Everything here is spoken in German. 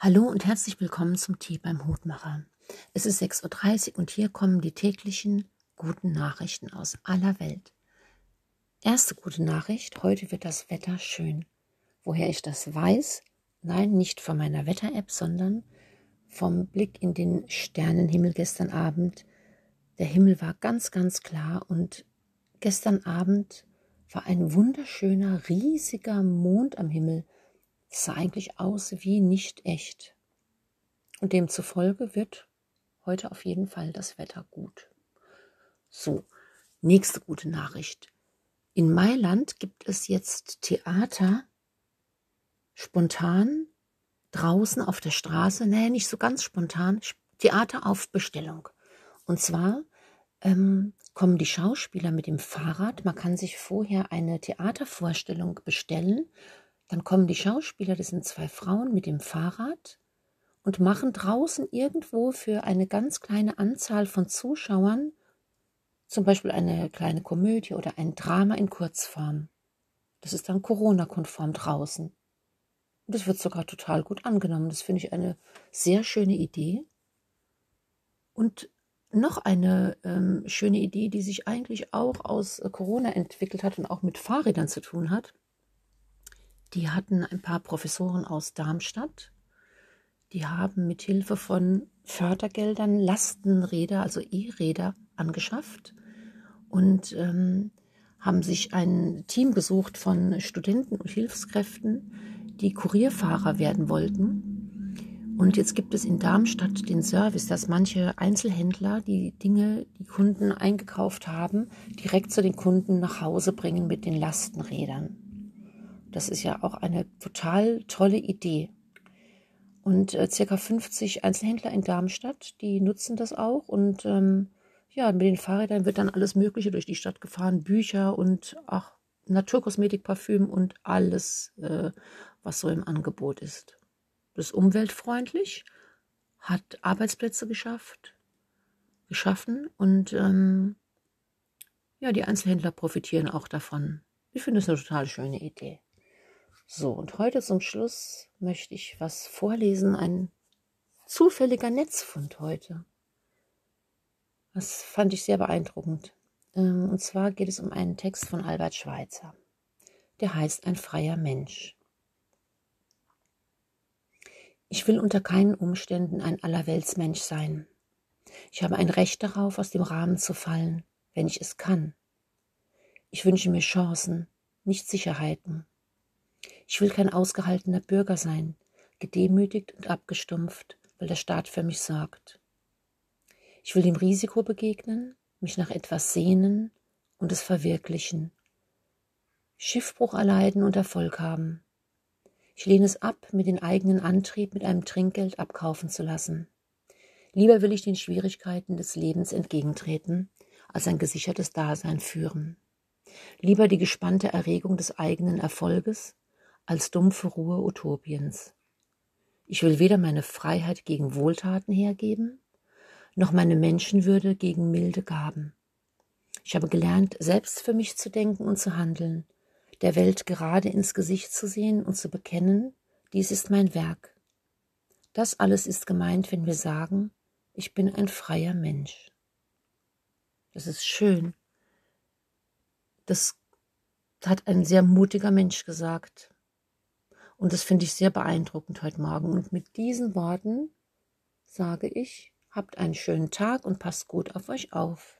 Hallo und herzlich willkommen zum Tee beim Hutmacher. Es ist 6.30 Uhr und hier kommen die täglichen guten Nachrichten aus aller Welt. Erste gute Nachricht, heute wird das Wetter schön. Woher ich das weiß? Nein, nicht von meiner Wetter-App, sondern vom Blick in den Sternenhimmel gestern Abend. Der Himmel war ganz, ganz klar und gestern Abend war ein wunderschöner, riesiger Mond am Himmel. Es sah eigentlich aus wie nicht echt. Und demzufolge wird heute auf jeden Fall das Wetter gut. So, nächste gute Nachricht. In Mailand gibt es jetzt Theater spontan draußen auf der Straße, nee, nicht so ganz spontan, Theater auf Bestellung. Und zwar ähm, kommen die Schauspieler mit dem Fahrrad. Man kann sich vorher eine Theatervorstellung bestellen. Dann kommen die Schauspieler, das sind zwei Frauen mit dem Fahrrad und machen draußen irgendwo für eine ganz kleine Anzahl von Zuschauern zum Beispiel eine kleine Komödie oder ein Drama in Kurzform. Das ist dann Corona-konform draußen. Und das wird sogar total gut angenommen. Das finde ich eine sehr schöne Idee. Und noch eine ähm, schöne Idee, die sich eigentlich auch aus äh, Corona entwickelt hat und auch mit Fahrrädern zu tun hat. Die hatten ein paar Professoren aus Darmstadt. Die haben mit Hilfe von Fördergeldern Lastenräder, also E-Räder, angeschafft und ähm, haben sich ein Team gesucht von Studenten und Hilfskräften, die Kurierfahrer werden wollten und jetzt gibt es in Darmstadt den Service, dass manche Einzelhändler die Dinge, die Kunden eingekauft haben, direkt zu den Kunden nach Hause bringen mit den Lastenrädern. Das ist ja auch eine total tolle Idee. Und äh, circa 50 Einzelhändler in Darmstadt, die nutzen das auch. Und ähm, ja, mit den Fahrrädern wird dann alles Mögliche durch die Stadt gefahren. Bücher und ach, Naturkosmetik, Parfüm und alles, äh, was so im Angebot ist. Das ist umweltfreundlich, hat Arbeitsplätze geschafft, geschaffen und ähm, ja, die Einzelhändler profitieren auch davon. Ich finde es eine total schöne Idee. So, und heute zum Schluss möchte ich was vorlesen, ein zufälliger Netzfund heute. Das fand ich sehr beeindruckend. Ähm, und zwar geht es um einen Text von Albert Schweitzer. Der heißt Ein freier Mensch. Ich will unter keinen Umständen ein Allerweltsmensch sein. Ich habe ein Recht darauf, aus dem Rahmen zu fallen, wenn ich es kann. Ich wünsche mir Chancen, nicht Sicherheiten. Ich will kein ausgehaltener Bürger sein, gedemütigt und abgestumpft, weil der Staat für mich sorgt. Ich will dem Risiko begegnen, mich nach etwas sehnen und es verwirklichen. Schiffbruch erleiden und Erfolg haben. Ich lehne es ab, mir den eigenen Antrieb mit einem Trinkgeld abkaufen zu lassen. Lieber will ich den Schwierigkeiten des Lebens entgegentreten, als ein gesichertes Dasein führen. Lieber die gespannte Erregung des eigenen Erfolges, als dumpfe Ruhe Utopiens. Ich will weder meine Freiheit gegen Wohltaten hergeben, noch meine Menschenwürde gegen milde Gaben. Ich habe gelernt, selbst für mich zu denken und zu handeln, der Welt gerade ins Gesicht zu sehen und zu bekennen, dies ist mein Werk. Das alles ist gemeint, wenn wir sagen, ich bin ein freier Mensch. Das ist schön. Das hat ein sehr mutiger Mensch gesagt. Und das finde ich sehr beeindruckend heute Morgen. Und mit diesen Worten sage ich, habt einen schönen Tag und passt gut auf euch auf.